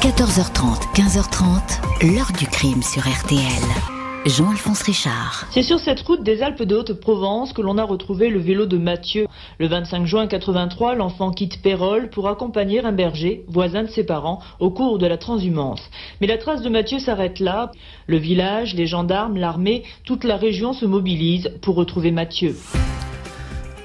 14h30, 15h30, l'heure du crime sur RTL. Jean-Alphonse Richard. C'est sur cette route des Alpes de Haute-Provence que l'on a retrouvé le vélo de Mathieu. Le 25 juin 83, l'enfant quitte Pérol pour accompagner un berger, voisin de ses parents, au cours de la transhumance. Mais la trace de Mathieu s'arrête là. Le village, les gendarmes, l'armée, toute la région se mobilise pour retrouver Mathieu.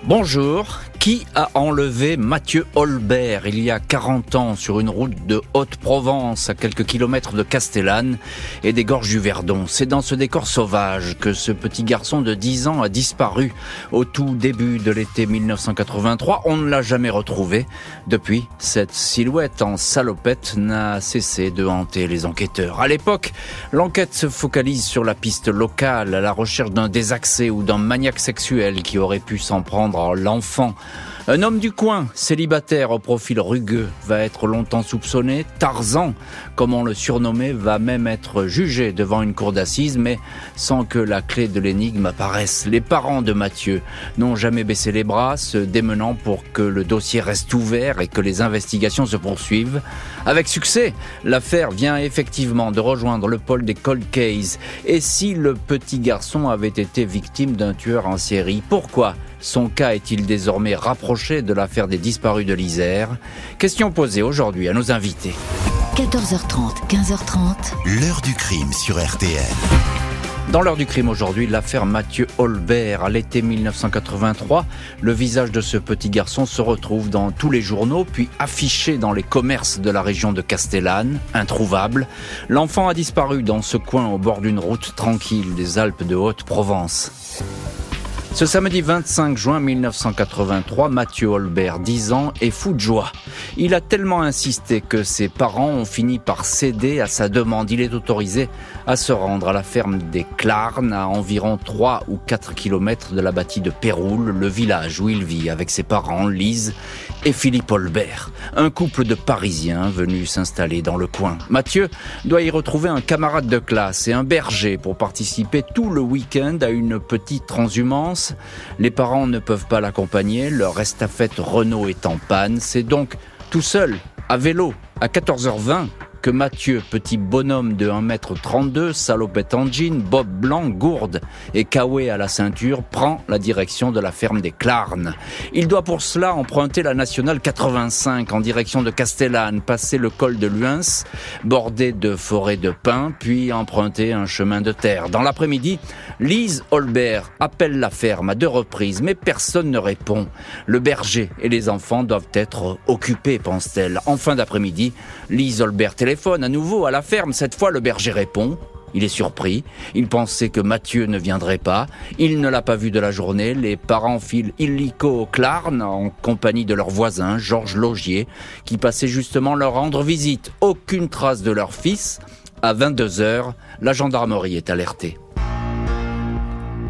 Bonjour, qui a enlevé Mathieu Holbert il y a 40 ans sur une route de Haute-Provence à quelques kilomètres de Castellane et des gorges du Verdon? C'est dans ce décor sauvage que ce petit garçon de 10 ans a disparu au tout début de l'été 1983. On ne l'a jamais retrouvé. Depuis, cette silhouette en salopette n'a cessé de hanter les enquêteurs. À l'époque, l'enquête se focalise sur la piste locale à la recherche d'un désaxé ou d'un maniaque sexuel qui aurait pu s'en prendre à l'enfant. Un homme du coin, célibataire au profil rugueux, va être longtemps soupçonné. Tarzan, comme on le surnommait, va même être jugé devant une cour d'assises, mais sans que la clé de l'énigme apparaisse. Les parents de Mathieu n'ont jamais baissé les bras, se démenant pour que le dossier reste ouvert et que les investigations se poursuivent. Avec succès, l'affaire vient effectivement de rejoindre le pôle des cold cases. Et si le petit garçon avait été victime d'un tueur en série, pourquoi son cas est-il désormais rapproché de l'affaire des disparus de l'Isère Question posée aujourd'hui à nos invités. 14h30, 15h30. L'heure du crime sur RTL. Dans l'heure du crime aujourd'hui, l'affaire Mathieu Holbert. À l'été 1983, le visage de ce petit garçon se retrouve dans tous les journaux, puis affiché dans les commerces de la région de Castellane, introuvable. L'enfant a disparu dans ce coin au bord d'une route tranquille des Alpes de Haute-Provence. Ce samedi 25 juin 1983, Mathieu Holbert, 10 ans, est fou de joie. Il a tellement insisté que ses parents ont fini par céder à sa demande. Il est autorisé à se rendre à la ferme des Clarnes, à environ 3 ou 4 kilomètres de la bâtie de Péroul, le village où il vit avec ses parents, Lise et Philippe Holbert, un couple de Parisiens venus s'installer dans le coin. Mathieu doit y retrouver un camarade de classe et un berger pour participer tout le week-end à une petite transhumance. Les parents ne peuvent pas l'accompagner, leur estafette Renault est en panne, c'est donc tout seul, à vélo, à 14h20, Mathieu, petit bonhomme de 1m32, salopette en jean, bob blanc, gourde et kawaii à la ceinture, prend la direction de la ferme des Clarnes. Il doit pour cela emprunter la nationale 85 en direction de Castellane, passer le col de Luins, bordé de forêts de pins, puis emprunter un chemin de terre. Dans l'après-midi, Lise Holbert appelle la ferme à deux reprises, mais personne ne répond. Le berger et les enfants doivent être occupés, pense-t-elle. En fin d'après-midi, Lise Holbert téléphone à nouveau à la ferme. Cette fois, le berger répond. Il est surpris. Il pensait que Mathieu ne viendrait pas. Il ne l'a pas vu de la journée. Les parents filent illico au Clarn en compagnie de leur voisin, Georges Logier, qui passait justement leur rendre visite. Aucune trace de leur fils. À 22 heures, la gendarmerie est alertée.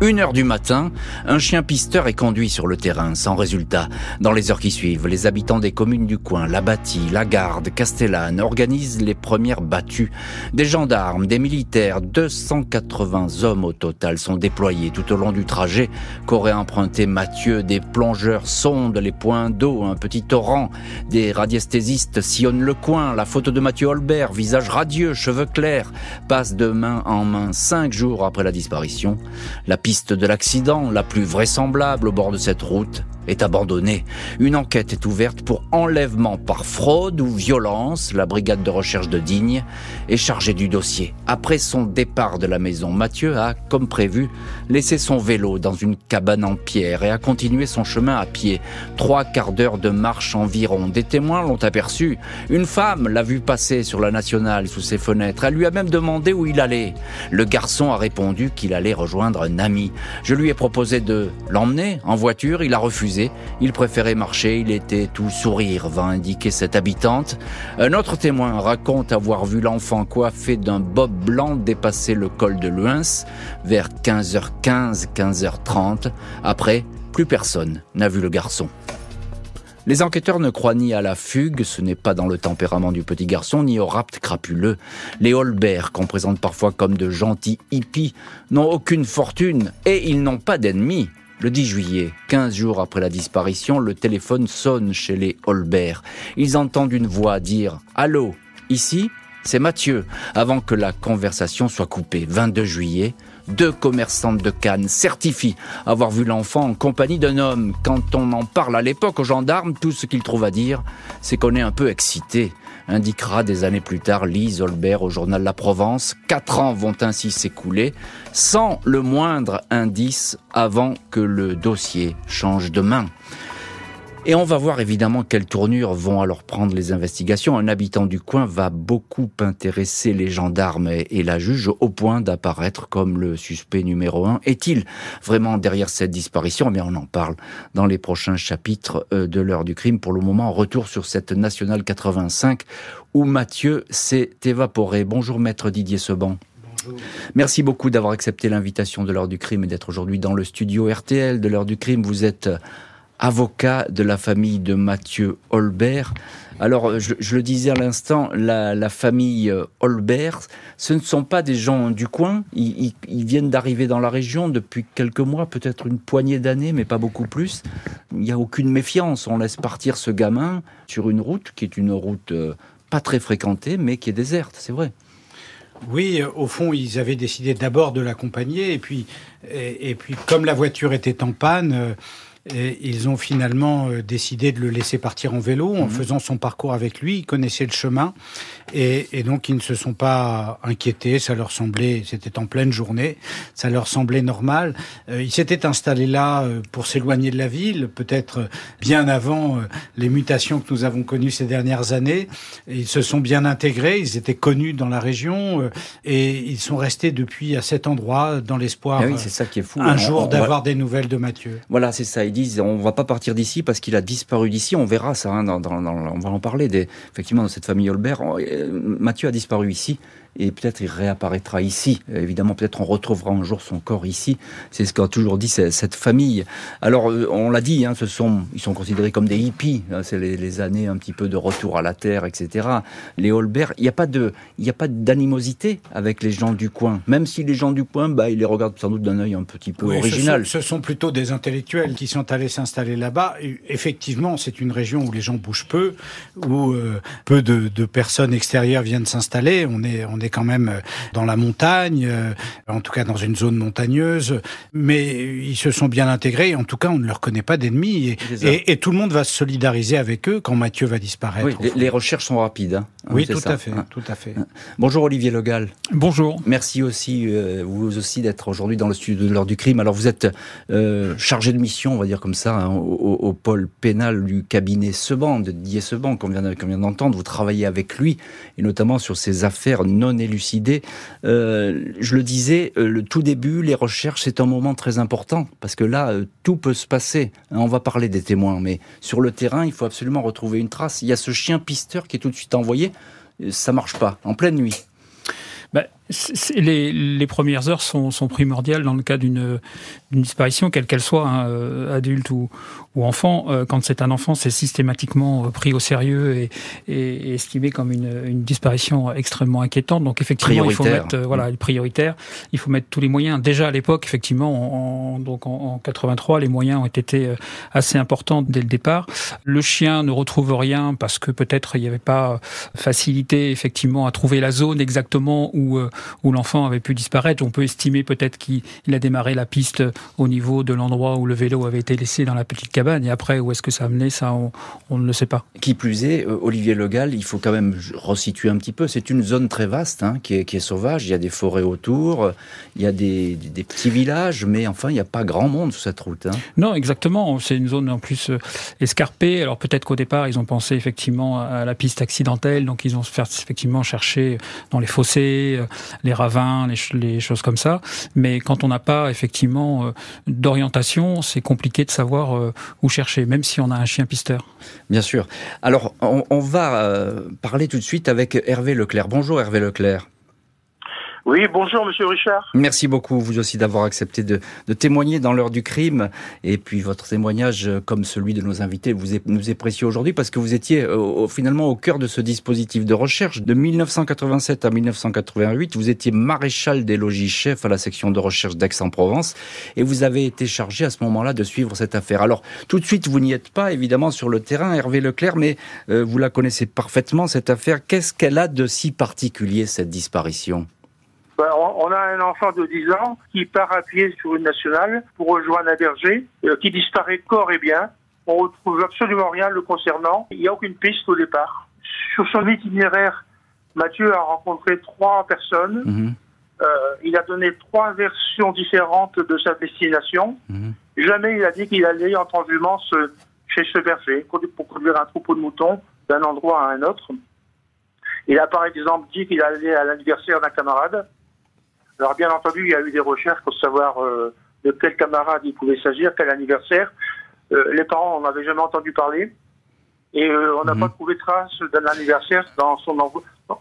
Une heure du matin, un chien pisteur est conduit sur le terrain, sans résultat. Dans les heures qui suivent, les habitants des communes du coin, la Bâtie, la Garde, Castellane, organisent les premières battues. Des gendarmes, des militaires, 280 hommes au total sont déployés tout au long du trajet qu'aurait emprunté Mathieu. Des plongeurs sondent les points d'eau, un petit torrent. Des radiesthésistes sillonnent le coin. La photo de Mathieu Holbert, visage radieux, cheveux clairs, passe de main en main cinq jours après la disparition. La piste de l'accident, la plus vraisemblable au bord de cette route, est abandonnée. Une enquête est ouverte pour enlèvement par fraude ou violence. La brigade de recherche de Digne est chargée du dossier. Après son départ de la maison, Mathieu a, comme prévu, laissé son vélo dans une cabane en pierre et a continué son chemin à pied. Trois quarts d'heure de marche environ. Des témoins l'ont aperçu. Une femme l'a vu passer sur la nationale sous ses fenêtres. Elle lui a même demandé où il allait. Le garçon a répondu qu'il allait rejoindre un ami. Je lui ai proposé de l'emmener en voiture. Il a refusé. Il préférait marcher, il était tout sourire, va indiquer cette habitante. Un autre témoin raconte avoir vu l'enfant coiffé d'un bob blanc dépasser le col de Luins vers 15h15, 15h30. Après, plus personne n'a vu le garçon. Les enquêteurs ne croient ni à la fugue, ce n'est pas dans le tempérament du petit garçon, ni au rapt crapuleux. Les Holbert, qu'on présente parfois comme de gentils hippies, n'ont aucune fortune et ils n'ont pas d'ennemis. Le 10 juillet, 15 jours après la disparition, le téléphone sonne chez les Holbert. Ils entendent une voix dire ⁇ Allô Ici, c'est Mathieu, avant que la conversation soit coupée. 22 juillet, deux commerçantes de Cannes certifient avoir vu l'enfant en compagnie d'un homme. Quand on en parle à l'époque aux gendarmes, tout ce qu'ils trouvent à dire, c'est qu'on est un peu excité indiquera des années plus tard Lise Olbert au journal La Provence. Quatre ans vont ainsi s'écouler sans le moindre indice avant que le dossier change de main. Et on va voir évidemment quelles tournures vont alors prendre les investigations. Un habitant du coin va beaucoup intéresser les gendarmes et la juge au point d'apparaître comme le suspect numéro un. Est-il vraiment derrière cette disparition? Mais on en parle dans les prochains chapitres euh, de l'heure du crime. Pour le moment, retour sur cette nationale 85 où Mathieu s'est évaporé. Bonjour maître Didier Seban. Merci beaucoup d'avoir accepté l'invitation de l'heure du crime et d'être aujourd'hui dans le studio RTL de l'heure du crime. Vous êtes avocat de la famille de Mathieu Holbert. Alors, je, le disais à l'instant, la, famille euh, Holbert, ce ne sont pas des gens du coin. Ils, viennent d'arriver dans la région depuis quelques mois, peut-être une poignée d'années, mais pas beaucoup plus. Il n'y a aucune méfiance. On laisse partir ce gamin sur une route qui est une route euh, pas très fréquentée, mais qui est déserte, c'est vrai. Oui, euh, au fond, ils avaient décidé d'abord de l'accompagner, et puis, et, puis, comme la voiture était en panne, et ils ont finalement euh, décidé de le laisser partir en vélo en mhm. faisant son parcours avec lui. Ils connaissaient le chemin et, et, donc ils ne se sont pas inquiétés. Ça leur semblait, c'était en pleine journée, ça leur semblait normal. Euh, ils s'étaient installés là euh, pour s'éloigner de la ville, peut-être bien avant les mutations que nous avons connues ces dernières années. ils se sont bien intégrés. Ils étaient connus dans la région et ils sont restés depuis à cet endroit dans l'espoir. Ah oui, c'est ça qui est fou. Un jour d'avoir des nouvelles de Mathieu. Voilà, c'est ça disent on va pas partir d'ici parce qu'il a disparu d'ici. On verra ça. Hein, on va en parler. Effectivement, dans cette famille Holbert, euh, Mathieu a disparu ici et peut-être il réapparaîtra ici. Évidemment, peut-être on retrouvera un jour son corps ici. C'est ce qu'a toujours dit cette famille. Alors, euh, on l'a dit, hein, ce sont, ils sont considérés comme des hippies. Hein, c'est les, années un petit peu de retour à la terre, etc. Les Holbert, il n'y a pas de, il n'y a pas d'animosité avec les gens du coin. Même si les gens du coin, bah, ils les regardent sans doute d'un œil un petit peu original. Ce sont, plutôt des intellectuels qui sont allés s'installer là-bas. Effectivement, c'est une région où les gens bougent peu, où euh, peu de, de, personnes extérieures viennent s'installer. On est, on est quand même euh, dans la montagne, euh, en tout cas dans une zone montagneuse, mais ils se sont bien intégrés. En tout cas, on ne leur connaît pas d'ennemis et, et, tout le monde va se solidariser avec eux quand Mathieu va disparaître. Oui, les, recherches sont rapides. Hein. Oui, tout à fait, hein. tout à fait. Bonjour Olivier Legal. Bonjour. Merci aussi euh, vous aussi d'être aujourd'hui dans le studio de l'heure du crime. Alors vous êtes chargé de mission, on va dire comme ça, hein, au, pôle pénal du cabinet Seban, de Didier Seban, qu'on vient d'entendre. Vous travaillez avec lui et notamment sur ces affaires non élucidé. Euh, je le disais, euh, le tout début, les recherches, c'est un moment très important parce que là, euh, tout peut se passer. Hein, on va parler des témoins, mais sur le terrain, il faut absolument retrouver une trace. Il y a ce chien pisteur qui est tout de suite envoyé. Ça marche pas en pleine nuit. Ben, les, les, premières heures sont, sont, primordiales dans le cas d'une disparition, quelle qu'elle soit, hein, euh, adulte ou, ou enfant. Euh, quand c'est un enfant, c'est systématiquement euh, pris au sérieux et, et, estimé comme une, une, disparition extrêmement inquiétante. Donc effectivement, il faut mettre voilà prioritaire. Il faut mettre tous les moyens. Déjà à l'époque, effectivement, en, donc en, 83, les moyens ont été assez importants dès le départ. Le chien ne retrouve rien parce que peut-être il n'y avait pas facilité effectivement à trouver la zone exactement où où l'enfant avait pu disparaître. On peut estimer peut-être qu'il a démarré la piste au niveau de l'endroit où le vélo avait été laissé dans la petite cabane. Et après, où est-ce que ça a mené, ça, on, ne le sait pas. Qui plus est, euh, Olivier Legal, il faut quand même resituer un petit peu. C'est une zone très vaste hein, qui, est, sauvage. Il y a des forêts autour, il y a des, petits villages, mais enfin, il n'y a pas grand monde sur cette route. Hein. Non, exactement. C'est une zone en plus euh, escarpée. Alors peut-être qu'au départ, ils ont pensé effectivement à la piste accidentelle, donc ils ont effectivement cherché dans les fossés, euh, les ravins, les, choses comme ça. Mais quand on n'a pas effectivement euh, d'orientation, c'est compliqué de savoir euh, où chercher, même si on a un chien pisteur. Bien sûr. Alors, on, va euh, parler tout de suite avec Hervé Leclerc. Bonjour Hervé Leclerc. Oui, bonjour Monsieur Richard. Merci beaucoup, vous aussi, d'avoir accepté de, témoigner dans l'heure du crime. Et puis votre témoignage, euh, comme celui de nos invités, vous est, nous est précieux aujourd'hui parce que vous étiez euh, finalement au cœur de ce dispositif de recherche. De 1987 à 1988, vous étiez maréchal des logis chef à la section de recherche d'Aix-en-Provence et vous avez été chargé à ce moment-là de suivre cette affaire. Alors tout de suite, vous n'y êtes pas évidemment sur le terrain, Hervé Leclerc, mais euh, vous la connaissez parfaitement cette affaire. Qu'est-ce qu'elle a de si particulier cette disparition? On a un enfant de 10 ans qui part à pied sur une nationale pour rejoindre un berger, euh, qui disparaît corps et bien. On retrouve absolument rien le concernant. Il n'y a aucune piste au départ. Sur son itinéraire, Mathieu a rencontré trois personnes. Mhm. Euh, il a donné trois versions différentes de sa destination. Mhm. Jamais il a dit qu'il allait en transhumance chez ce berger pour conduire un troupeau de moutons d'un endroit à un autre. Il a par exemple dit qu'il allait à l'anniversaire d'un camarade. Alors bien entendu, il y a eu des recherches pour savoir euh, de quel camarade il pouvait s'agir, quel anniversaire. Euh, les parents n'en avaient jamais entendu parler. Et euh, on n'a mhm. pas trouvé trace d'un anniversaire dans son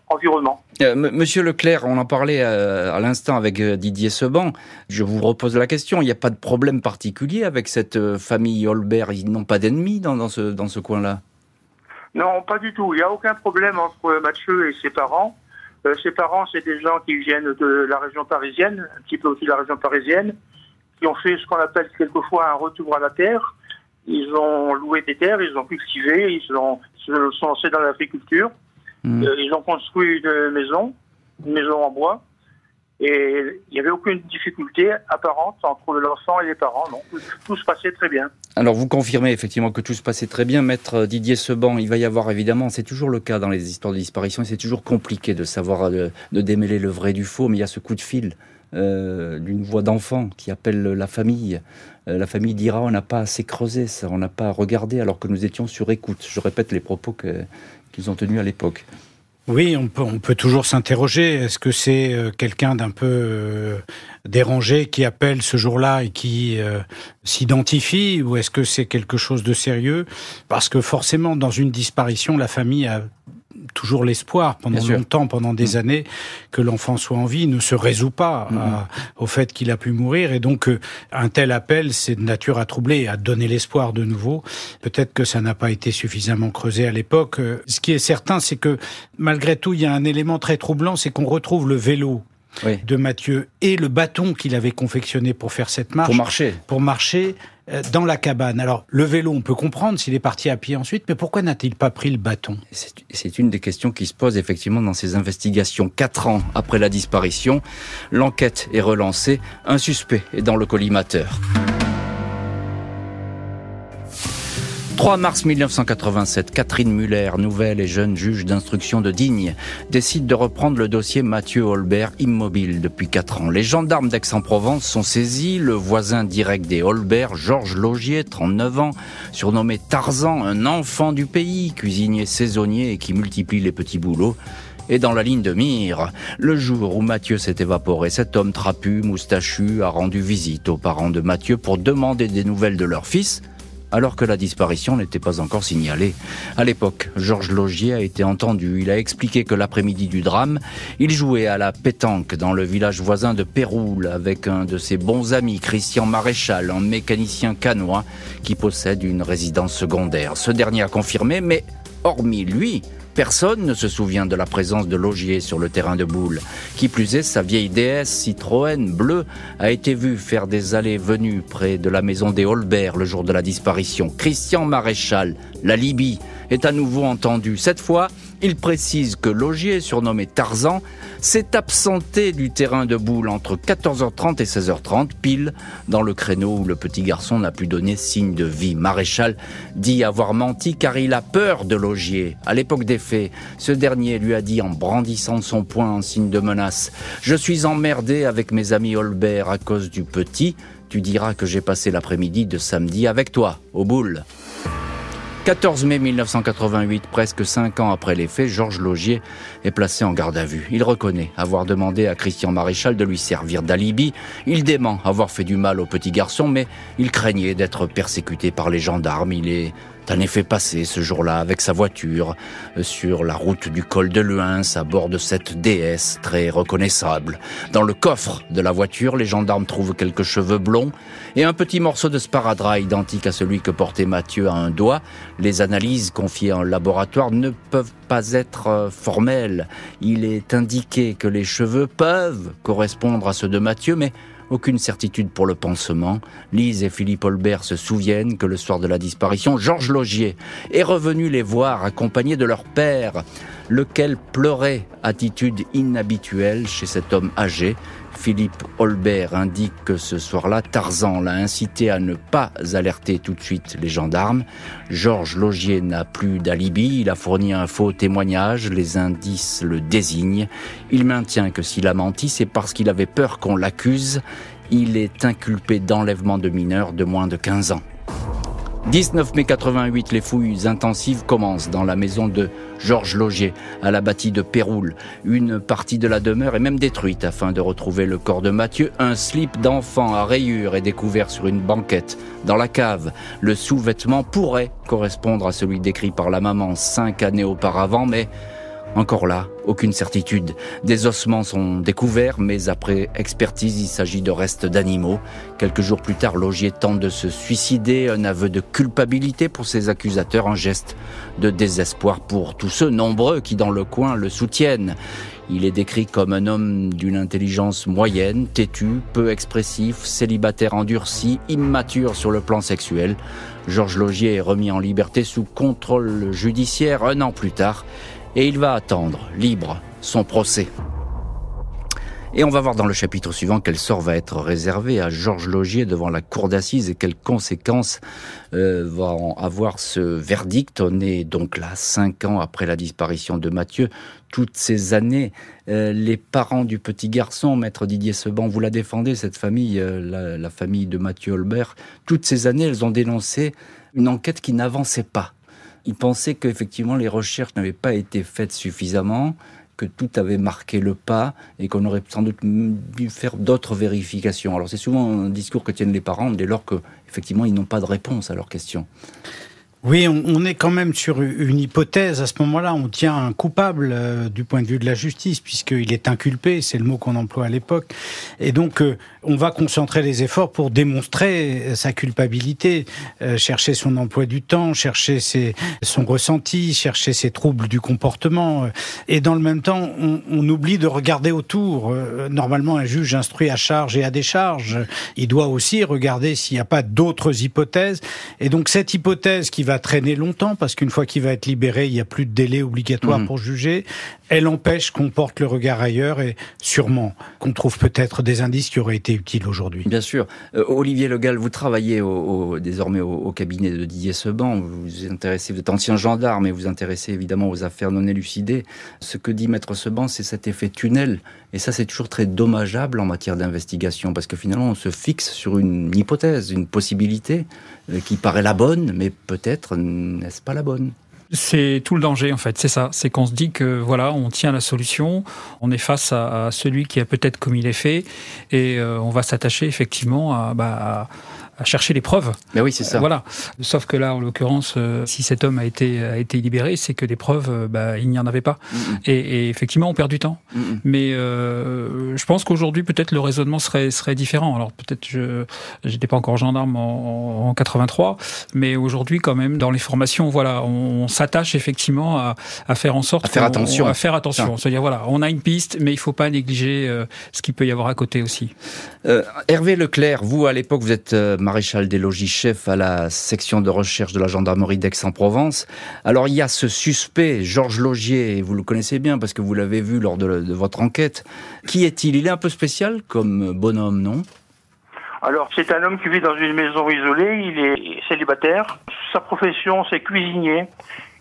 environnement. Monsieur Leclerc, on en parlait à, l'instant avec Didier Seban. Je vous repose la question. Il n'y a pas de problème particulier avec cette famille Holbert? Ils n'ont pas d'ennemis dans, dans, ce, dans ce coin-là? Non, pas du tout. Il n'y a aucun problème entre Mathieu et ses parents. Euh, ses parents, c'est des gens qui viennent de la région parisienne, un petit peu aussi de la région parisienne, qui ont fait ce qu'on appelle quelquefois un retour à la terre. Ils ont loué des terres, ils ont cultivé, ils, ont, se sont lancés dans l'agriculture. Mmh. Euh, ils ont construit une maison, une maison en bois. Et il n'y avait aucune difficulté apparente entre l'enfant et les parents. Non, tout se passait très bien. Alors vous confirmez effectivement que tout se passait très bien. Maître Didier Seban, il va y avoir évidemment, c'est toujours le cas dans les histoires de disparition, c'est toujours compliqué de savoir, de, démêler le vrai du faux, mais il y a ce coup de fil euh, d'une voix d'enfant qui appelle la famille. Euh, la famille dira on n'a pas assez creusé ça, on n'a pas regardé alors que nous étions sur écoute. Je répète les propos qu'ils ont tenus à l'époque. Oui, on peut, on peut toujours s'interroger. Est-ce que c'est euh, quelqu'un d'un peu euh, dérangé qui appelle ce jour-là et qui euh, s'identifie ou est-ce que c'est quelque chose de sérieux? Parce que forcément, dans une disparition, la famille a toujours l'espoir pendant longtemps, pendant des mm. années, que l'enfant soit en vie, ne se résout pas mm-hmm. au fait qu'il a pu mourir. Et donc, euh, un tel appel, c'est de nature à troubler, à donner l'espoir de nouveau. Peut-être que ça n'a pas été suffisamment creusé à l'époque. Euh, ce qui est certain, c'est que malgré tout, il y a un élément très troublant, c'est qu'on retrouve le vélo de Mathieu et le bâton qu'il avait confectionné pour faire cette marche. Pour marcher. Pour marcher euh, dans la cabane. Alors, le vélo, on peut comprendre s'il est parti à pied ensuite, mais pourquoi n'a-t-il pas pris le bâton? C'est une des questions qui se posent effectivement dans ces investigations. Quatre ans après la disparition, l'enquête est relancée. Un suspect est dans le collimateur. 3 mars 1987, Catherine Muller, nouvelle et jeune juge d'instruction de Digne, décide de reprendre le dossier Mathieu Holbert, immobile depuis 4 ans. Les gendarmes d'Aix-en-Provence sont saisis. Le voisin direct des Holbert, Georges Logier, 39 ans, surnommé Tarzan, un enfant du pays, cuisinier saisonnier et qui multiplie les petits boulots, et dans la ligne de mire. Le jour où Mathieu s'est évaporé, cet homme trapu, moustachu, a rendu visite aux parents de Mathieu pour demander des nouvelles de leur fils alors que la disparition n'était pas encore signalée. À l'époque, Georges Logier a été entendu. Il a expliqué que l'après-midi du drame, il jouait à la pétanque dans le village voisin de Péroul avec un de ses bons amis, Christian Maréchal, un mécanicien canois qui possède une résidence secondaire. Ce dernier a confirmé, mais hormis lui, Personne ne se souvient de la présence de Logier sur le terrain de boule. Qui plus est, sa vieille déesse Citroën bleue a été vue faire des allées-venues près de la maison des Holbert le jour de la disparition. Christian Maréchal, la Libye, est à nouveau entendu. Cette fois, il précise que Logier, surnommé Tarzan, s'est absenté du terrain de boule entre 14h30 et 16h30, pile dans le créneau où le petit garçon n'a pu donner signe de vie. Maréchal dit avoir menti car il a peur de Logier. À l'époque des faits, ce dernier lui a dit en brandissant son poing en signe de menace Je suis emmerdé avec mes amis Holbert à cause du petit. Tu diras que j'ai passé l'après-midi de samedi avec toi, au boule. 14 mai 1988, presque cinq ans après les faits, Georges Logier est placé en garde à vue. Il reconnaît avoir demandé à Christian Maréchal de lui servir d'alibi. Il dément avoir fait du mal au petit garçon, mais il craignait d'être persécuté par les gendarmes. Il est un effet passé ce jour-là avec sa voiture euh, sur la route du col de Luins à bord de cette déesse très reconnaissable. Dans le coffre de la voiture, les gendarmes trouvent quelques cheveux blonds et un petit morceau de sparadrap identique à celui que portait Mathieu à un doigt. Les analyses confiées en laboratoire ne peuvent pas être euh, formelles. Il est indiqué que les cheveux peuvent correspondre à ceux de Mathieu, mais aucune certitude pour le pansement. Lise et Philippe Holbert se souviennent que le soir de la disparition, Georges Logier est revenu les voir accompagné de leur père, lequel pleurait, attitude inhabituelle chez cet homme âgé. Philippe Holbert indique que ce soir-là, Tarzan l'a incité à ne pas alerter tout de suite les gendarmes. Georges Logier n'a plus d'alibi, il a fourni un faux témoignage, les indices le désignent. Il maintient que s'il a menti, c'est parce qu'il avait peur qu'on l'accuse. Il est inculpé d'enlèvement de mineurs de moins de 15 ans. 19 mai 88, les fouilles intensives commencent dans la maison de Georges Logier, à la bâtie de Péroul. Une partie de la demeure est même détruite afin de retrouver le corps de Mathieu. Un slip d'enfant à rayures est découvert sur une banquette dans la cave. Le sous-vêtement pourrait correspondre à celui décrit par la maman cinq années auparavant, mais encore là, aucune certitude. Des ossements sont découverts, mais après expertise, il s'agit de restes d'animaux. Quelques jours plus tard, Logier tente de se suicider, un aveu de culpabilité pour ses accusateurs, un geste de désespoir pour tous ceux nombreux qui dans le coin le soutiennent. Il est décrit comme un homme d'une intelligence moyenne, têtu, peu expressif, célibataire endurci, immature sur le plan sexuel. Georges Logier est remis en liberté sous contrôle judiciaire un an plus tard et il va attendre, libre, son procès. Et on va voir dans le chapitre suivant quel sort va être réservé à Georges Logier devant la cour d'assises et quelles conséquences euh, va avoir ce verdict. On est donc là, cinq ans après la disparition de Mathieu. Toutes ces années, euh, les parents du petit garçon, maître Didier Seban, vous la défendez, cette famille, euh, la, la famille de Mathieu Holbert, toutes ces années, elles ont dénoncé une enquête qui n'avançait pas il pensait qu'effectivement les recherches n'avaient pas été faites suffisamment, que tout avait marqué le pas et qu'on aurait sans doute dû faire d'autres vérifications. Alors c'est souvent un discours que tiennent les parents dès lors qu'effectivement ils n'ont pas de réponse à leurs questions. Oui, on, est quand même sur une hypothèse. À ce moment-là, on tient un coupable euh, du point de vue de la justice, puisqu'il est inculpé, c'est le mot qu'on emploie à l'époque. Et donc, euh, on va concentrer les efforts pour démontrer euh, sa culpabilité, chercher son emploi du temps, chercher ses, son ressenti, chercher ses troubles du comportement. Et dans le même temps, on, on oublie de regarder autour. Normalement, un juge instruit à charge et à décharge. Il doit aussi regarder s'il n'y a pas d'autres hypothèses. Et donc, cette hypothèse qui va traîner longtemps parce qu'une fois qu'il va être libéré, il n'y a plus de délai obligatoire mmh. pour juger. Elle empêche qu'on porte le regard ailleurs et sûrement qu'on trouve peut-être des indices qui auraient été utiles aujourd'hui. Bien sûr. Euh, Olivier Legal, vous travaillez au, désormais au, cabinet de Didier Seban. Vous vous intéressez, vous êtes ancien gendarme et vous intéressez évidemment aux affaires non élucidées. Ce que dit Maître Seban, c'est cet effet tunnel. Et ça, c'est toujours très dommageable en matière d'investigation parce que finalement, on se fixe sur une hypothèse, une possibilité euh, qui paraît la bonne, mais peut-être n'est-ce pas la bonne? C'est tout le danger en fait, c'est ça. C'est qu'on se dit que voilà, on tient la solution, on est face à, celui qui a peut-être commis les faits, et euh, on va s'attacher effectivement à, bah, à chercher les preuves. Mais oui, c'est ça. Voilà. Sauf que là, en l'occurrence, euh, si cet homme a été a été libéré, c'est que des preuves, euh, bah, il n'y en avait pas. et, et, effectivement, on perd du temps. Mais euh, je pense qu'aujourd'hui, peut-être le raisonnement serait serait différent. Alors peut-être je j'étais pas encore gendarme en, en 83, mais aujourd'hui, quand même, dans les formations, voilà, on, s'attache effectivement à, à, faire en sorte à faire attention, à faire attention. C'est-à-dire voilà, on a une piste, mais il faut pas négliger ce qu'il peut y avoir à côté aussi. Hervé Leclerc, vous à l'époque, vous êtes maréchal des logis chef à la section de recherche de la gendarmerie d'Aix-en-Provence. Alors il y a ce suspect, Georges Logier, vous le connaissez bien parce que vous l'avez vu lors de, votre enquête. Qui est-il? Il est un peu spécial comme bonhomme, non? Alors, c'est un homme qui vit dans une maison isolée, il est célibataire. Sa profession, c'est cuisinier.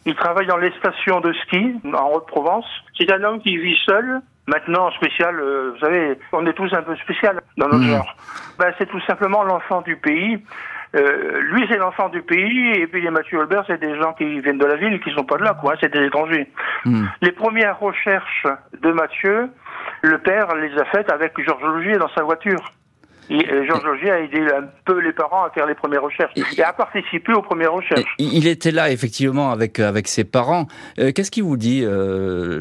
Il travaille dans les stations de ski en Haute-Provence. C'est un homme qui vit seul, Maintenant, spécial, euh, vous savez, on est tous un peu spécial dans notre mmh. genre. Ben, c'est tout simplement l'enfant du pays. Euh, lui, c'est l'enfant du pays, et puis les Mathieu Albert, c'est des gens qui viennent de la ville, qui sont pas de là, quoi. C'est des étrangers. Mmh. Les premières recherches de Mathieu, le père les a faites avec Georges Logier dans sa voiture. Et Georges Logier a aidé un peu les parents à faire les premières recherches et à participer aux premières recherches. Il était là effectivement avec avec ses parents. Qu'est-ce qu'il vous dit,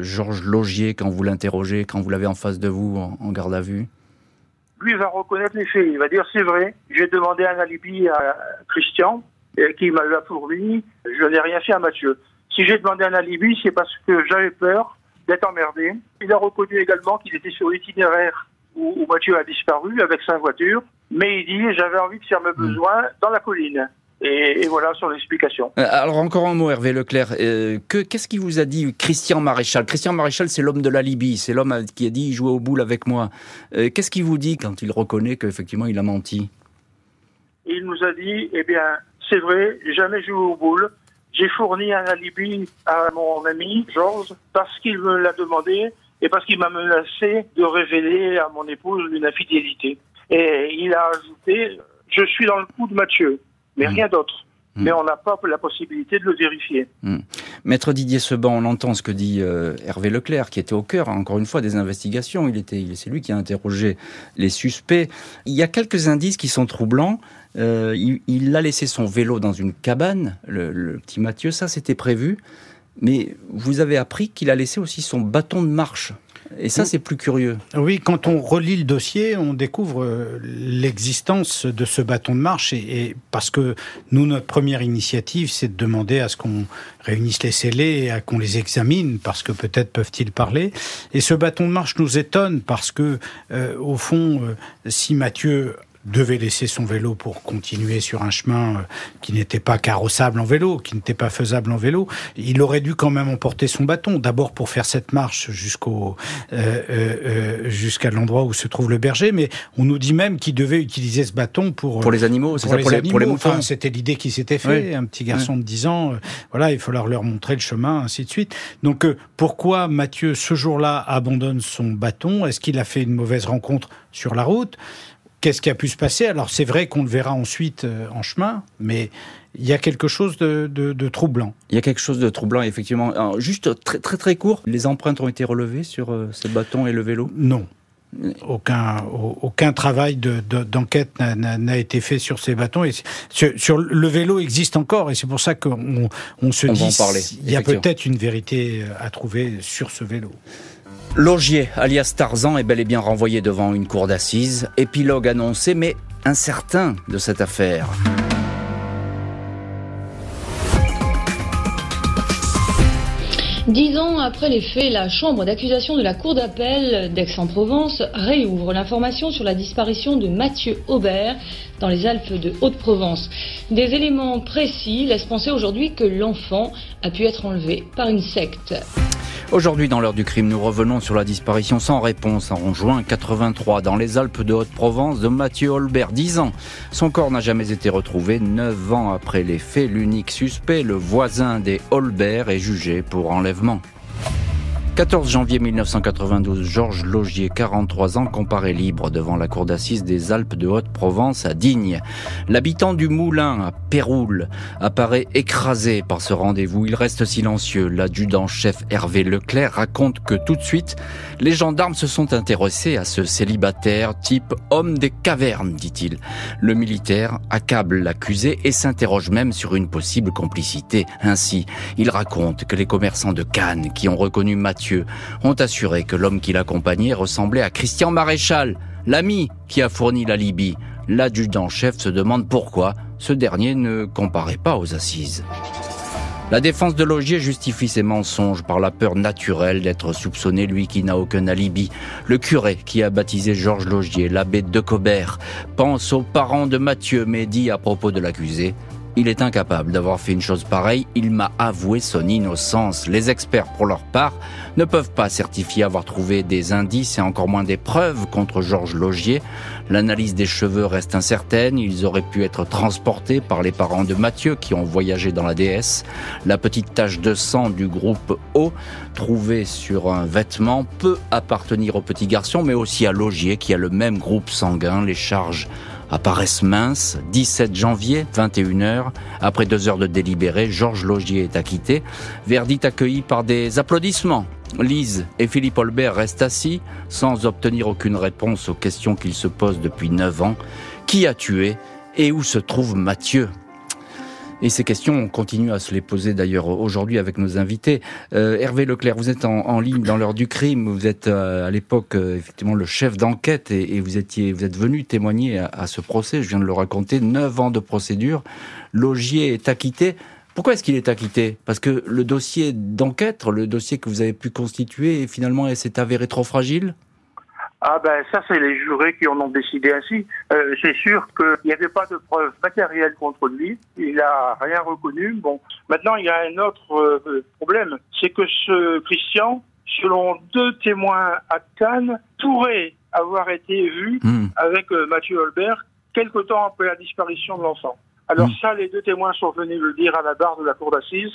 Georges Logier, quand vous l'interrogez, quand vous l'avez en face de vous en garde à vue? Lui va reconnaître les faits. Il va dire c'est vrai, j'ai demandé un alibi à Christian, qui m'a fourni, je n'ai rien fait à Mathieu. Si j'ai demandé un alibi, c'est parce que j'avais peur d'être emmerdé. Il a reconnu également qu'il était sur l'itinéraire où, Mathieu a disparu avec sa voiture, mais il dit j'avais envie de faire mes hmm. besoins dans la colline. Et, voilà sur l'explication. Euh, alors encore un mot, Hervé Leclerc. Euh, qu'est-ce qu'il vous a dit Christian Maréchal? Christian Maréchal, c'est l'homme de la Libye. C'est l'homme qui a dit jouer au boule avec moi. Euh, qu'est-ce qu'il vous dit quand il reconnaît qu'effectivement il a menti? Il nous a dit, eh bien, c'est vrai, jamais joué au boule. J'ai fourni un alibi à mon ami Georges parce qu'il me l'a demandé et parce qu'il m'a menacé de révéler à mon épouse une infidélité. Et il a ajouté, je suis dans le coup de Mathieu mais hmm. rien d'autre. Hmm. Mais on n'a pas la possibilité de le vérifier. Hmm. Maître Didier Seban, on entend ce que dit euh, Hervé Leclerc, qui était au cœur, encore une fois, des investigations. Il était, c'est lui qui a interrogé les suspects. Il y a quelques indices qui sont troublants. Euh, il, a laissé son vélo dans une cabane, le, le petit Mathieu, ça c'était prévu. Mais vous avez appris qu'il a laissé aussi son bâton de marche et ça, c'est plus curieux. Oui, quand on relit le dossier, on découvre euh, l'existence de ce bâton de marche. Et, parce que nous, notre première initiative, c'est de demander à ce qu'on réunisse les scellés et à qu'on les examine, parce que peut-être peuvent-ils parler. Et ce bâton de marche nous étonne parce que, euh, au fond, euh, si Mathieu devait laisser son vélo pour continuer sur un chemin euh, qui n'était pas carrossable en vélo, qui n'était pas faisable en vélo, il aurait dû quand même emporter son bâton, d'abord pour faire cette marche jusqu'au euh, euh, jusqu'à l'endroit où se trouve le berger, mais on nous dit même qu'il devait utiliser ce bâton pour pour les animaux, c'est ça, pour les, pour les moutons. c'était l'idée qui s'était fait. Un petit garçon de 10 ans, voilà, il faut leur montrer le chemin, ainsi de suite. Donc pourquoi Mathieu ce jour-là abandonne son bâton? Est-ce qu'il a fait une mauvaise rencontre sur la route? Qu'est-ce qui a pu se passer? Alors c'est vrai qu'on le verra ensuite euh, en chemin, mais il y a quelque chose de, troublant. Il y a quelque chose de troublant, effectivement. juste très, très très court, les empreintes ont été relevées sur euh, ce bâton et le vélo? Non. Aucun, aucun travail d'enquête n'a été fait sur ces bâtons. Et sur, le vélo existe encore, et c'est pour ça qu'on on se dit qu'il y a peut-être une vérité à trouver sur ce vélo. Logier, alias Tarzan, est bel et bien renvoyé devant une cour d'assises. Épilogue annoncé, mais incertain de cette affaire. Dix ans après les faits, la chambre d'accusation de la Cour d'appel d'Aix-en-Provence réouvre l'information sur la disparition de Mathieu Aubert dans les Alpes de Haute-Provence. Des éléments précis laissent penser aujourd'hui que l'enfant a pu être enlevé par une secte. Aujourd'hui, dans l'heure du crime, nous revenons sur la disparition sans réponse en juin 83 dans les Alpes de Haute-Provence de Mathieu Holbert, 10 ans. Son corps n'a jamais été retrouvé. 9 ans après les faits, l'unique suspect, le voisin des Holbert, est jugé pour enlèvement. 14 janvier 1992, Georges Logier, 43 ans, comparé libre devant la cour d'assises des Alpes de Haute-Provence à Digne. L'habitant du Moulin à Péroul apparaît écrasé par ce rendez-vous. Il reste silencieux. L'adjudant-chef Hervé Leclerc raconte que tout de suite, les gendarmes se sont intéressés à ce célibataire type homme des cavernes, dit-il. Le militaire accable l'accusé et s'interroge même sur une possible complicité. Ainsi, il raconte que les commerçants de Cannes qui ont reconnu ont assuré que l'homme qui l'accompagnait ressemblait à Christian Maréchal, l'ami qui a fourni la Libye. L'adjudant-chef se demande pourquoi ce dernier ne comparait pas aux assises. La défense de Logier justifie ses mensonges par la peur naturelle d'être soupçonné, lui qui n'a aucun alibi. Le curé qui a baptisé Georges Logier, l'abbé de Cobert, pense aux parents de Mathieu, mais dit à propos de l'accusé il est incapable d'avoir fait une chose pareille, il m'a avoué son innocence. Les experts, pour leur part, ne peuvent pas certifier avoir trouvé des indices et encore moins des preuves contre Georges Logier. L'analyse des cheveux reste incertaine, ils auraient pu être transportés par les parents de Mathieu qui ont voyagé dans la DS. La petite tache de sang du groupe O, trouvée sur un vêtement, peut appartenir au petit garçon, mais aussi à Logier qui a le même groupe sanguin. Les charges apparaissent minces. 17 janvier, 21h, après deux heures de délibéré, Georges Logier est acquitté. Verdict accueilli par des applaudissements Lise et Philippe Holbert restent assis sans obtenir aucune réponse aux questions qu'ils se posent depuis 9 ans. Qui a tué et où se trouve Mathieu? Et ces questions, on continue à se les poser d'ailleurs aujourd'hui avec nos invités. Euh, Hervé Leclerc, vous êtes en, ligne dans l'heure du crime. Vous êtes euh, à l'époque euh, effectivement le chef d'enquête et, vous étiez, vous êtes venu témoigner à, ce procès. Je viens de le raconter. Neuf ans de procédure. Logier est acquitté. Pourquoi est-ce qu'il est acquitté? Parce que le dossier d'enquête, le dossier que vous avez pu constituer, finalement, s'est avéré trop fragile? Ah ben ça c'est les jurés qui en ont décidé ainsi. Euh, c'est sûr qu'il n'y avait pas de preuves matérielles contre lui. Il n'a rien reconnu. Bon, maintenant il y a un autre euh, problème, c'est que ce Christian, selon deux témoins à Cannes, pourrait avoir été vu hmm. avec euh, Mathieu Holbert quelque temps après la disparition de l'enfant. Alors hmm. ça, les deux témoins sont venus le dire à la barre de la cour d'assises,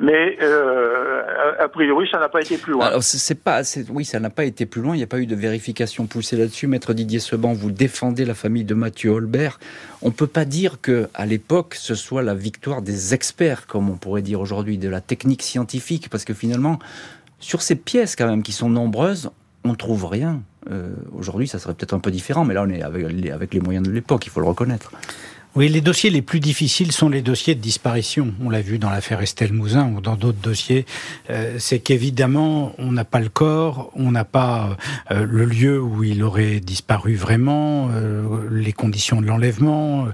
mais euh, a priori, ça n'a pas été plus loin. Alors c'est pas, oui, ça n'a pas été plus loin. Il n'y a pas eu de vérification poussée là-dessus. Maître Didier Seban, vous défendez la famille de Mathieu Holbert. On peut pas dire que à l'époque ce soit la victoire des experts, comme on pourrait dire aujourd'hui, de la technique scientifique, parce que finalement, sur ces pièces quand même qui sont nombreuses, on trouve rien. Euh, aujourd'hui, ça serait peut-être un peu différent, mais là, on est avec les moyens de l'époque, il faut le reconnaître. Oui, les dossiers les plus difficiles sont les dossiers de disparition. On l'a vu dans l'affaire Estelle Mouzin ou dans d'autres dossiers. Euh, c'est qu'évidemment, on n'a pas le corps, on n'a pas euh, le lieu où il aurait disparu vraiment, euh, les conditions de l'enlèvement.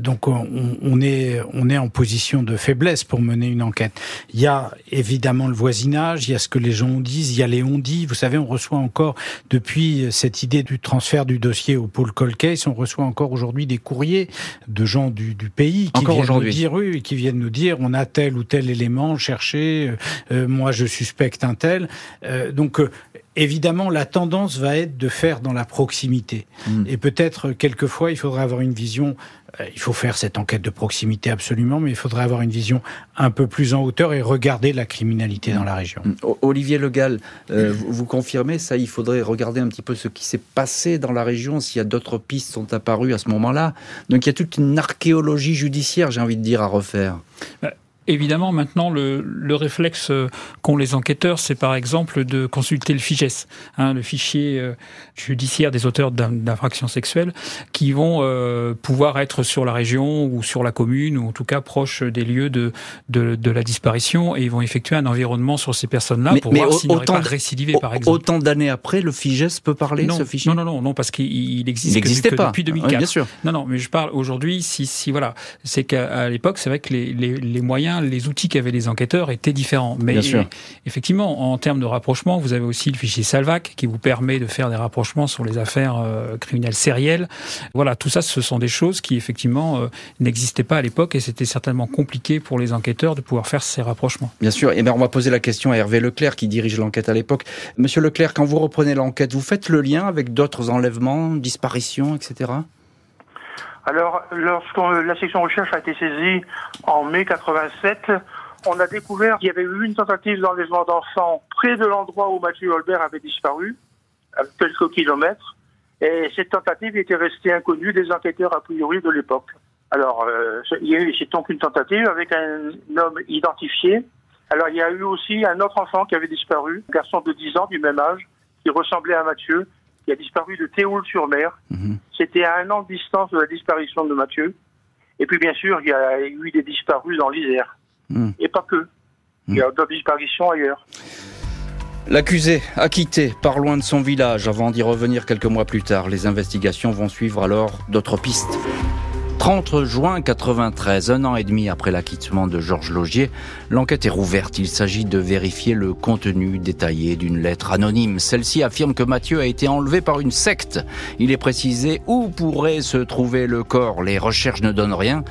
donc, on, on, est on est en position de faiblesse pour mener une enquête. Il y a évidemment le voisinage, il y a ce que les gens disent, il y a les on dit. Vous savez, on reçoit encore depuis cette idée du transfert du dossier au pôle Colcase, on reçoit encore aujourd'hui des courriers de gens du, pays qui viennent nous dire, oui, qui viennent nous dire, on a tel ou tel élément, chercher, euh, euh, moi je suspecte un tel. Euh, donc évidemment, la tendance va être de faire dans la proximité. Hmm. Et peut-être, quelquefois, il faudrait avoir une vision il faut faire cette enquête de proximité absolument, mais il faudrait avoir une vision un peu plus en hauteur et regarder la criminalité dans la région. Hmm. Olivier Legal, vous confirmez ça Il faudrait regarder un petit peu ce qui s'est passé dans la région, s'il y a d'autres pistes sont apparues à ce moment-là. Donc il y a toute une archéologie judiciaire, j'ai envie de dire, à refaire. Évidemment, maintenant, le, le réflexe euh, qu'ont les enquêteurs, c'est par exemple de consulter le FIGES, hein, le fichier euh, judiciaire des auteurs d'infractions sexuelles, qui vont euh, pouvoir être sur la région ou sur la commune, ou en tout cas proche des lieux de, de, de la disparition, et ils vont effectuer un environnement sur ces personnes-là pour voir s'ils n'auraient pas récidivé, par exemple. Autant d'années après, le FIGES peut parler, non, ce fichier? Non, non, non, non parce qu'il existe que, depuis 2004. bien sûr. Non, non, mais je parle aujourd'hui, si, si voilà, c'est qu'à l'époque, c'est vrai que les, les, les moyens les outils qu'avaient les enquêteurs étaient différents. Mais effectivement, en termes de rapprochement, vous avez aussi le fichier Salvac qui vous permet de faire des rapprochements sur les affaires euh, criminelles sérielles. Voilà, tout ça, ce sont des choses qui effectivement euh, n'existaient pas à l'époque et c'était certainement compliqué pour les enquêteurs de pouvoir faire ces rapprochements. Bien sûr. Et bien, on va poser la question à Hervé Leclerc qui dirige l'enquête à l'époque. Monsieur Leclerc, quand vous reprenez l'enquête, vous faites le lien avec d'autres enlèvements, disparitions, etc. Alors, lorsque la section recherche a été saisie en mai 87, on a découvert qu'il y avait eu une tentative d'enlèvement d'enfants près de l'endroit où Mathieu Holbert avait disparu, à quelques kilomètres. Et cette tentative était restée inconnue des enquêteurs a priori de l'époque. Alors, euh, il y a eu, c'est donc une tentative avec un homme identifié. Alors, il y a eu aussi un autre enfant qui avait disparu, un garçon de 10 ans du même âge, qui ressemblait à Mathieu, qui a disparu de Théoul-sur-Mer. Mhm. C'était à un an de distance de la disparition de Mathieu. Et puis, bien sûr, il y a eu des disparus dans l'Isère. Mhm. Et pas que. Il y a mhm. d'autres disparitions ailleurs. L'accusé, acquitté, par loin de son village avant d'y revenir quelques mois plus tard. Les investigations vont suivre alors d'autres pistes. 30 juin 93, un an et demi après l'acquittement de Georges Logier, l'enquête est rouverte. Il s'agit de vérifier le contenu détaillé d'une lettre anonyme. Celle-ci affirme que Mathieu a été enlevé par une secte. Il est précisé où pourrait se trouver le corps. Les recherches ne donnent rien,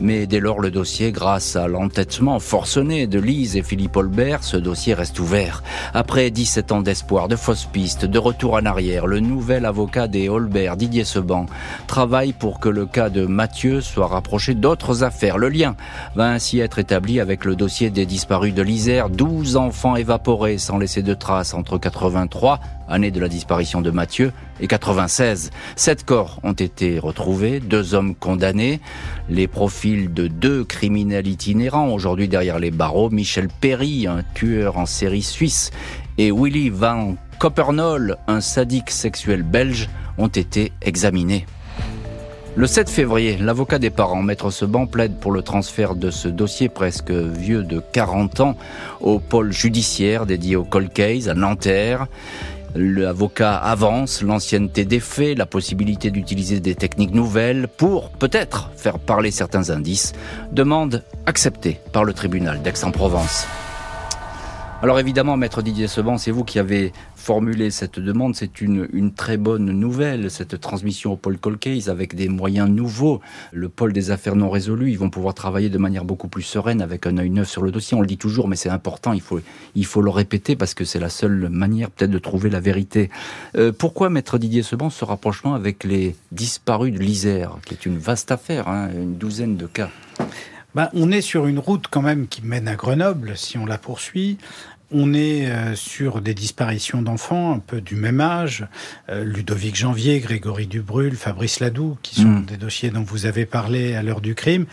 mais dès lors le dossier, grâce à l'entêtement forcené de Lise et Philippe Holbert, ce dossier reste ouvert. Après 17 ans d'espoir, de fausses pistes, de retour en arrière, le nouvel avocat des Holbert, Didier Seban, travaille pour que le cas de Mathieu soit rapproché d'autres affaires. Le lien va ainsi être établi avec le dossier des disparus de l'Isère. 12 enfants évaporés sans laisser de traces entre 83, année de la disparition de Mathieu, et 96. Sept corps ont été retrouvés, deux hommes condamnés. Les profils de deux criminels itinérants, aujourd'hui derrière les barreaux, Michel Perry, un tueur en série suisse, et Willy Van Coppernol, un sadique sexuel belge, ont été examinés. Le 7 février, l'avocat des parents, Maître Seban, plaide pour le transfert de ce dossier presque vieux de 40 ans au pôle judiciaire dédié au cold case à Nanterre. L'avocat avance l'ancienneté des faits, la possibilité d'utiliser des techniques nouvelles pour peut-être faire parler certains indices. Demande acceptée par le tribunal d'Aix-en-Provence. Alors évidemment, maître Didier Seban, c'est vous qui avez formulé cette demande. C'est une, une très bonne nouvelle, cette transmission au pôle Colcase avec des moyens nouveaux. Le pôle des affaires non résolues, ils vont pouvoir travailler de manière beaucoup plus sereine avec un œil neuf sur le dossier. On le dit toujours, mais c'est important, il faut, il faut le répéter parce que c'est la seule manière peut-être de trouver la vérité. Euh, pourquoi, maître Didier Seban, ce rapprochement avec les disparus de l'Isère, qui est une vaste affaire, hein, une douzaine de cas? Ben, on est sur une route quand même qui mène à Grenoble, si on la poursuit, on est euh, sur des disparitions d'enfants un peu du même âge. Euh, Ludovic Janvier, Grégory Dubrul, Fabrice Ladoux, qui sont mm. des dossiers dont vous avez parlé à l'heure du crime.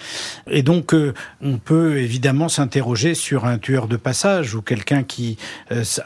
Et donc, euh, on peut évidemment s'interroger sur un tueur de passage ou quelqu'un qui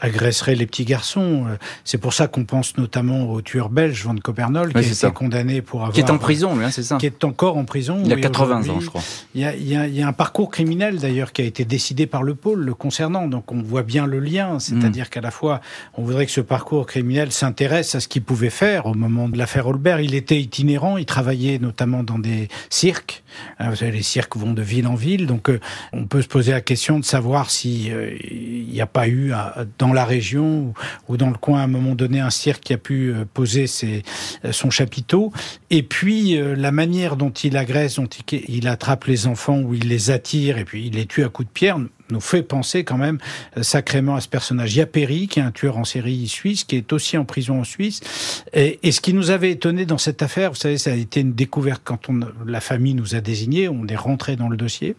agresserait les petits garçons. C'est pour ça qu'on pense notamment au tueur belge, Van Copernol, qui a été condamné pour avoir... Qui est en prison, hein, c'est ça Qui est encore en prison. Il a 80 ans, je crois. Il y a, il y a un parcours criminel, d'ailleurs, qui a été décidé par le pôle le concernant. Donc, on voit bien le lien, c'est-à-dire mm. qu'à la fois, on voudrait que ce parcours criminel s'intéresse à ce qu'il pouvait faire au moment de l'affaire Holbert. Il était itinérant, il travaillait notamment dans des cirques. Hein, vous savez, les cirques vont de ville en ville, donc euh, on peut se poser la question de savoir si euh, il n'y a pas eu dans la région ou, dans le coin à un moment donné un cirque qui a pu euh, poser ses, son chapiteau. Et puis la manière dont il agresse, dont il, il attrape les enfants, où il les attire et puis il les tue à coups de pierre nous fait penser quand même euh, sacrément à ce personnage. Yaperi, qui est un tueur en série suisse, qui est aussi en prison en Suisse. Et, et, ce qui nous avait étonné dans cette affaire, vous savez, ça a été une découverte quand on, la famille nous a désignés, on est rentré dans le dossier,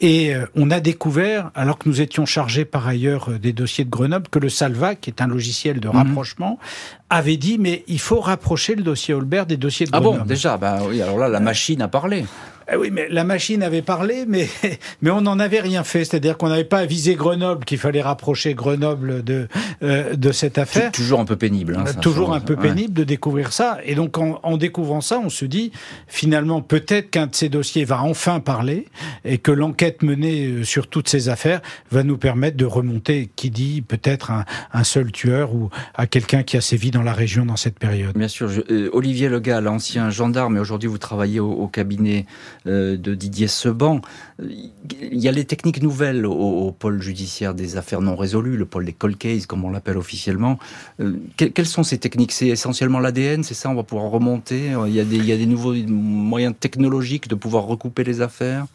et euh, on a découvert, alors que nous étions chargés par ailleurs euh, des dossiers de Grenoble, que le Salva, qui est un logiciel de mhm. rapprochement, avait dit mais il faut rapprocher le dossier Holbert des dossiers de Grenoble. Ah bon, déjà, bah oui, alors là, la machine a parlé. Eh oui, mais la machine avait parlé, mais, mais on n'en avait rien fait. C'est-à-dire qu'on n'avait pas avisé Grenoble, qu'il fallait rapprocher Grenoble de, euh, de cette affaire. Toujours un peu pénible. Hein, toujours un peu pénible de découvrir ça. Et donc, en, en, découvrant ça, on se dit, finalement, peut-être qu'un de ces dossiers va enfin parler et que l'enquête menée euh, sur toutes ces affaires va nous permettre de remonter, qui dit peut-être un, un, seul tueur ou à quelqu'un qui a sévi dans la région dans cette période. Bien sûr. Je, euh, Olivier Legal, ancien gendarme, et aujourd'hui vous travaillez au, au cabinet euh, de Didier Seban. Il y a les techniques nouvelles au, pôle judiciaire des affaires non résolues, le pôle des cold cases, comme on l'appelle officiellement. Euh, quelles sont ces techniques? C'est essentiellement l'ADN, c'est ça? On va pouvoir remonter? Il y a des nouveaux moyens technologiques de pouvoir recouper les affaires?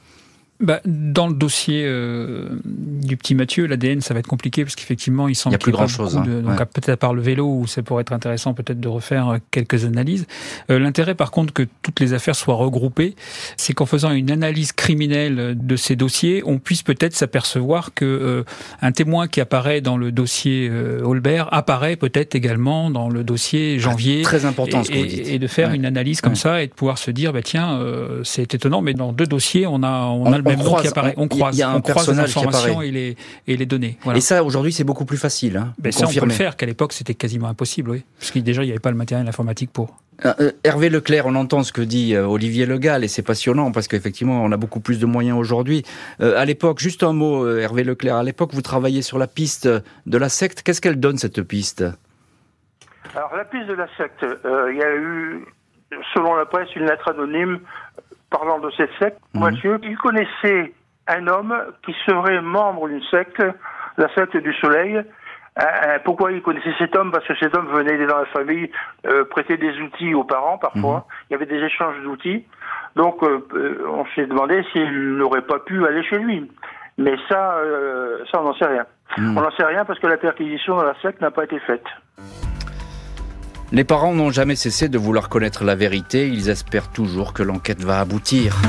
Bah, dans le dossier euh, du petit Mathieu, l'ADN, ça va être compliqué parce qu'effectivement, il semble qu'il n'y a plus grand chose. Hein. donc peut-être à part le vélo, où ça pourrait être intéressant peut-être de refaire euh, quelques analyses. Euh, L'intérêt, par contre, que toutes les affaires soient regroupées, c'est qu'en faisant une analyse criminelle de ces dossiers, on puisse peut-être s'apercevoir que euh, un témoin qui apparaît dans le dossier Holbert apparaît peut-être également dans le dossier ah, Janvier. très important ce et, que vous dites. Et de faire une analyse comme ça et de pouvoir se dire, bah tiens, c'est étonnant, mais dans deux dossiers, on a on, a le on croise, qui apparaît. On croise, il y a un personnage les informations et les, et les données. Et ça, aujourd'hui, c'est beaucoup plus facile. Hein, ben ça, on peut le faire, qu'à l'époque, c'était quasiment impossible, oui. Parce que déjà, il n'y avait pas le matériel informatique pour. Euh, euh, Hervé Leclerc, on entend ce que dit euh, Olivier Legal et c'est passionnant parce qu'effectivement on a beaucoup plus de moyens aujourd'hui. à l'époque, juste un mot, Hervé Leclerc, à l'époque vous travailliez sur la piste de la secte. Qu'est-ce qu'elle donne cette piste? Alors la piste de la secte, il y a eu, selon la presse, une lettre anonyme parlant de cette secte. Mhm. Monsieur, il connaissait un homme qui serait membre d'une secte, la secte du soleil. Euh, euh, pourquoi il connaissait cet homme? Parce que cet homme venait dans la famille euh, prêter des outils aux parents parfois. Mhm. Il y avait des échanges d'outils. Donc on s'est demandé s'il n'aurait pas pu aller chez lui. Mais ça, ça on n'en sait rien. Mhm. On n'en sait rien parce que la perquisition dans la secte n'a pas été faite. Les parents n'ont jamais cessé de vouloir connaître la vérité, ils espèrent toujours que l'enquête va aboutir.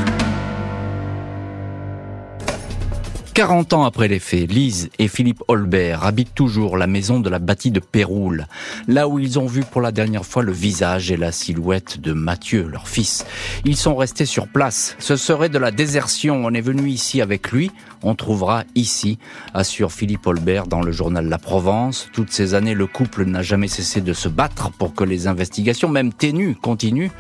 40 ans après les faits, Lise et Philippe Holbert habitent toujours la maison de la bâtie de Péroul, là où ils ont vu pour la dernière fois le visage et la silhouette de Mathieu, leur fils. Ils sont restés sur place. Ce serait de la désertion. On est venu ici avec lui. On trouvera ici, assure Philippe Holbert dans le journal La Provence. Toutes ces années, le couple n'a jamais cessé de se battre pour que les investigations, même ténues, continuent.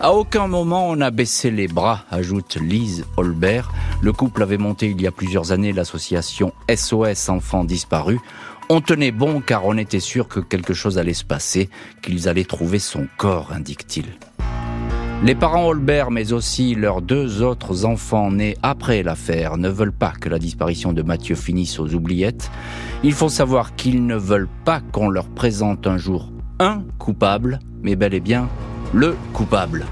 À aucun moment on a baissé les bras, ajoute Lise Holbert. Le couple avait monté il y a plusieurs années l'association SOS Enfants Disparus. On tenait bon car on était sûr que quelque chose allait se passer, qu'ils allaient trouver son corps, indique-t-il. Les parents Holbert, mais aussi leurs deux autres enfants nés après l'affaire, ne veulent pas que la disparition de Mathieu finisse aux oubliettes. Il faut savoir qu'ils ne veulent pas qu'on leur présente un jour un coupable, mais bel et bien le coupable.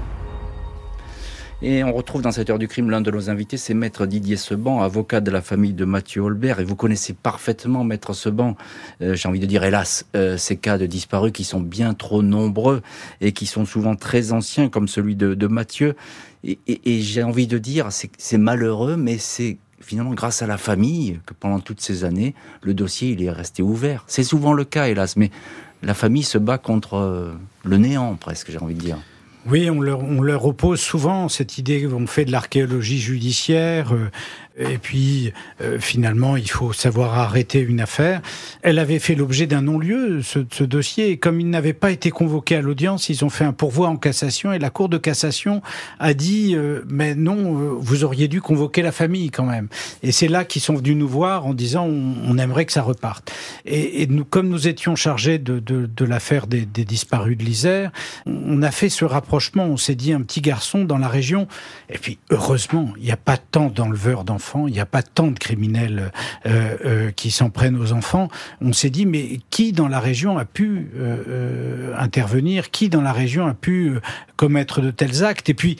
Et on retrouve dans cette heure du crime l'un de nos invités, c'est Maître Didier Seban, avocat de la famille de Mathieu Holbert. Et vous connaissez parfaitement, Maître Seban, euh, j'ai envie de dire hélas, euh, ces cas de disparus qui sont bien trop nombreux et qui sont souvent très anciens, comme celui de, Mathieu. Et, et, et j'ai envie de dire, c'est malheureux, mais c'est finalement grâce à la famille que pendant toutes ces années, le dossier il est resté ouvert. C'est souvent le cas, hélas, mais la famille se bat contre euh, le néant, presque, j'ai envie de dire. Oui, on leur, on leur oppose souvent cette idée qu'on fait de l'archéologie judiciaire, euh, et puis euh, finalement il faut savoir arrêter une affaire. Elle avait fait l'objet d'un non-lieu, ce, dossier, et comme il n'avait pas été convoqué à l'audience, ils ont fait un pourvoi en cassation, et la Cour de cassation a dit euh, mais non, euh, vous auriez dû convoquer la famille quand même. Et c'est là qu'ils sont venus nous voir en disant on, aimerait que ça reparte. Et, et, nous, comme nous étions chargés de, de, de l'affaire des, des, disparus de l'Isère, on a fait ce rapport on s'est dit un petit garçon dans la région. Et puis, heureusement, il n'y a pas tant d'enleveurs d'enfants, il n'y a pas tant de criminels euh, euh, qui s'en prennent aux enfants. On s'est dit, mais qui dans la région a pu euh, intervenir? Qui dans la région a pu commettre de tels actes? Et puis,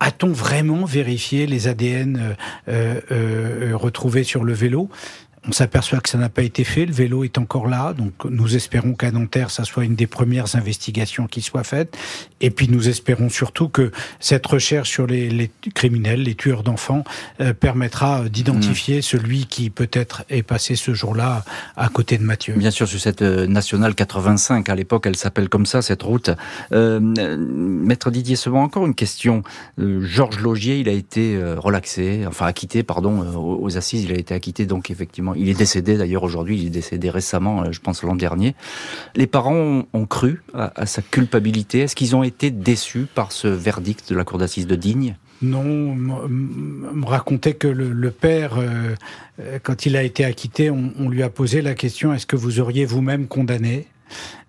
a-t-on vraiment vérifié les ADN retrouvés sur le vélo? On s'aperçoit que ça n'a pas été fait, le vélo est encore là, donc nous espérons qu'à Nanterre, ça soit une des premières investigations qui soit faite. Et puis nous espérons surtout que cette recherche sur les, les criminels, les tueurs d'enfants, euh, permettra d'identifier mmh. celui qui peut-être est passé ce jour-là à côté de Mathieu. Bien sûr, sur cette euh, nationale 85, à l'époque, elle s'appelle comme ça, cette route. Euh, Maître Didier Sevant, encore une question. Euh, Georges Logier, il a été euh, relaxé, enfin acquitté, pardon, aux assises, il a été acquitté, donc effectivement il est décédé d'ailleurs aujourd'hui, il est décédé récemment, euh, je pense l'an dernier. Les parents ont, cru à, sa culpabilité. Est-ce qu'ils ont été déçus par ce verdict de la cour d'assises de Digne? Non, me racontait que le, père, euh, quand il a été acquitté, on, on, lui a posé la question est-ce que vous auriez vous-même condamné?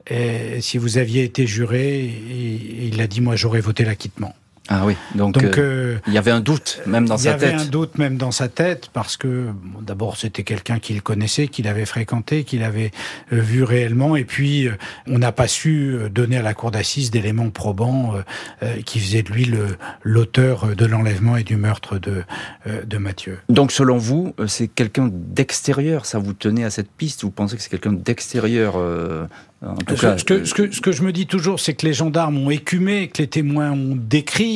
Et si vous aviez été juré, il a dit moi j'aurais voté l'acquittement. Ah oui, donc, donc euh, il y avait un doute même dans sa tête. Il y avait un doute même dans sa tête parce que bon, d'abord c'était quelqu'un qu'il connaissait, qu'il avait fréquenté, qu'il avait euh, vu réellement, et puis euh, on n'a pas su donner à la cour d'assises d'éléments probants euh, qui faisaient de lui l'auteur de l'enlèvement et du meurtre de, de Mathieu. Donc selon vous, c'est quelqu'un d'extérieur, ça vous tenait à cette piste? Vous pensez que c'est quelqu'un d'extérieur en tout ce, cas, ce, que, ce, que, ce que je me dis toujours, c'est que les gendarmes ont écumé, que les témoins ont décrit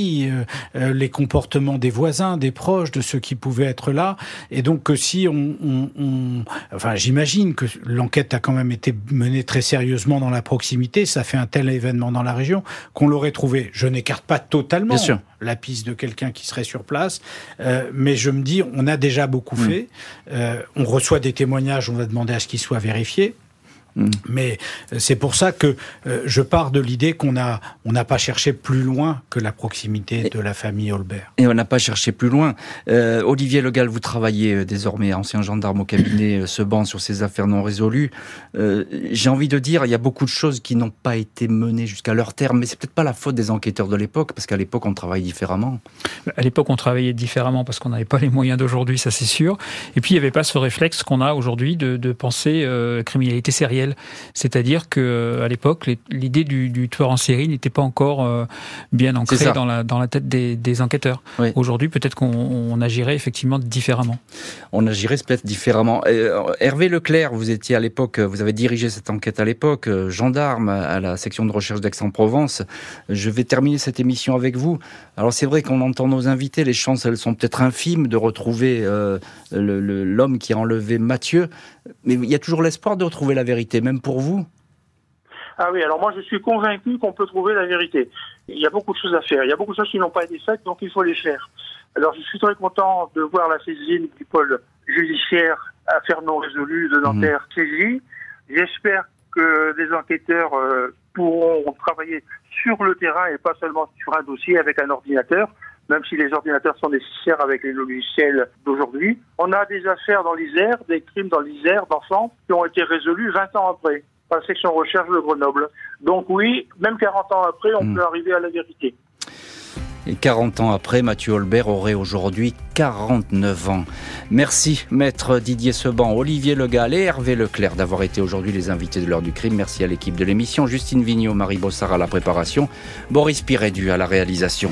euh, les comportements des voisins, des proches, de ceux qui pouvaient être là, et donc que si on, on, on enfin, j'imagine que l'enquête a quand même été menée très sérieusement dans la proximité, ça fait un tel événement dans la région qu'on l'aurait trouvé. Je n'écarte pas totalement la piste de quelqu'un qui serait sur place, euh, mais je me dis, on a déjà beaucoup mmh. fait. Euh, on reçoit des témoignages, on va demander à ce qu'ils soient vérifiés. Mmh. Mais c'est pour ça que euh, je pars de l'idée qu'on a on n'a pas cherché plus loin que la proximité de la famille Holbert. Et on n'a pas cherché plus loin. Euh, Olivier Legal, vous travaillez euh, désormais ancien gendarme au cabinet euh, Seban sur ces affaires non résolues. Euh, J'ai envie de dire, il y a beaucoup de choses qui n'ont pas été menées jusqu'à leur terme, mais c'est peut-être pas la faute des enquêteurs de l'époque, parce qu'à l'époque on travaillait différemment. À l'époque on travaillait différemment parce qu'on n'avait pas les moyens d'aujourd'hui, ça c'est sûr. Et puis il n'y avait pas ce réflexe qu'on a aujourd'hui de, de penser euh, criminalité sérielle réel. C'est-à-dire que à l'époque, l'idée du, tueur en série n'était pas encore bien ancrée dans la, dans la tête des, enquêteurs. Aujourd'hui, peut-être qu'on agirait effectivement différemment. On agirait peut-être différemment. Hervé Leclerc, vous étiez à l'époque, vous avez dirigé cette enquête à l'époque, gendarme à la section de recherche d'Aix-en-Provence. Je vais terminer cette émission avec vous. Alors c'est vrai qu'on entend nos invités, les chances elles sont peut-être infimes de retrouver euh, l'homme qui a enlevé Mathieu, mais il y a toujours l'espoir de retrouver la vérité, même pour vous. Ah oui, alors moi je suis convaincu qu'on peut trouver la vérité. Il y a beaucoup de choses à faire, il y a beaucoup de choses qui n'ont pas été faites, donc il faut les faire. Alors je suis très content de voir la saisine du pôle judiciaire affaire non résolue de Nanterre mmh. saisie. J'espère que des enquêteurs euh, pourront travailler sur le terrain et pas seulement sur un dossier avec un ordinateur, même si les ordinateurs sont nécessaires avec les logiciels d'aujourd'hui. On a des affaires dans l'Isère, des crimes dans l'Isère d'enfants qui ont été résolus 20 ans après par la section recherche de Grenoble. Donc oui, même 40 ans après, on hmm. peut arriver à la vérité. Et 40 ans après, Mathieu Holbert aurait aujourd'hui 49 ans. Merci, maître Didier Seban, Olivier Legal et Hervé Leclerc d'avoir été aujourd'hui les invités de l'heure du crime. Merci à l'équipe de l'émission, Justine Vignot, Marie Bossard à la préparation, Boris Pirédu à la réalisation.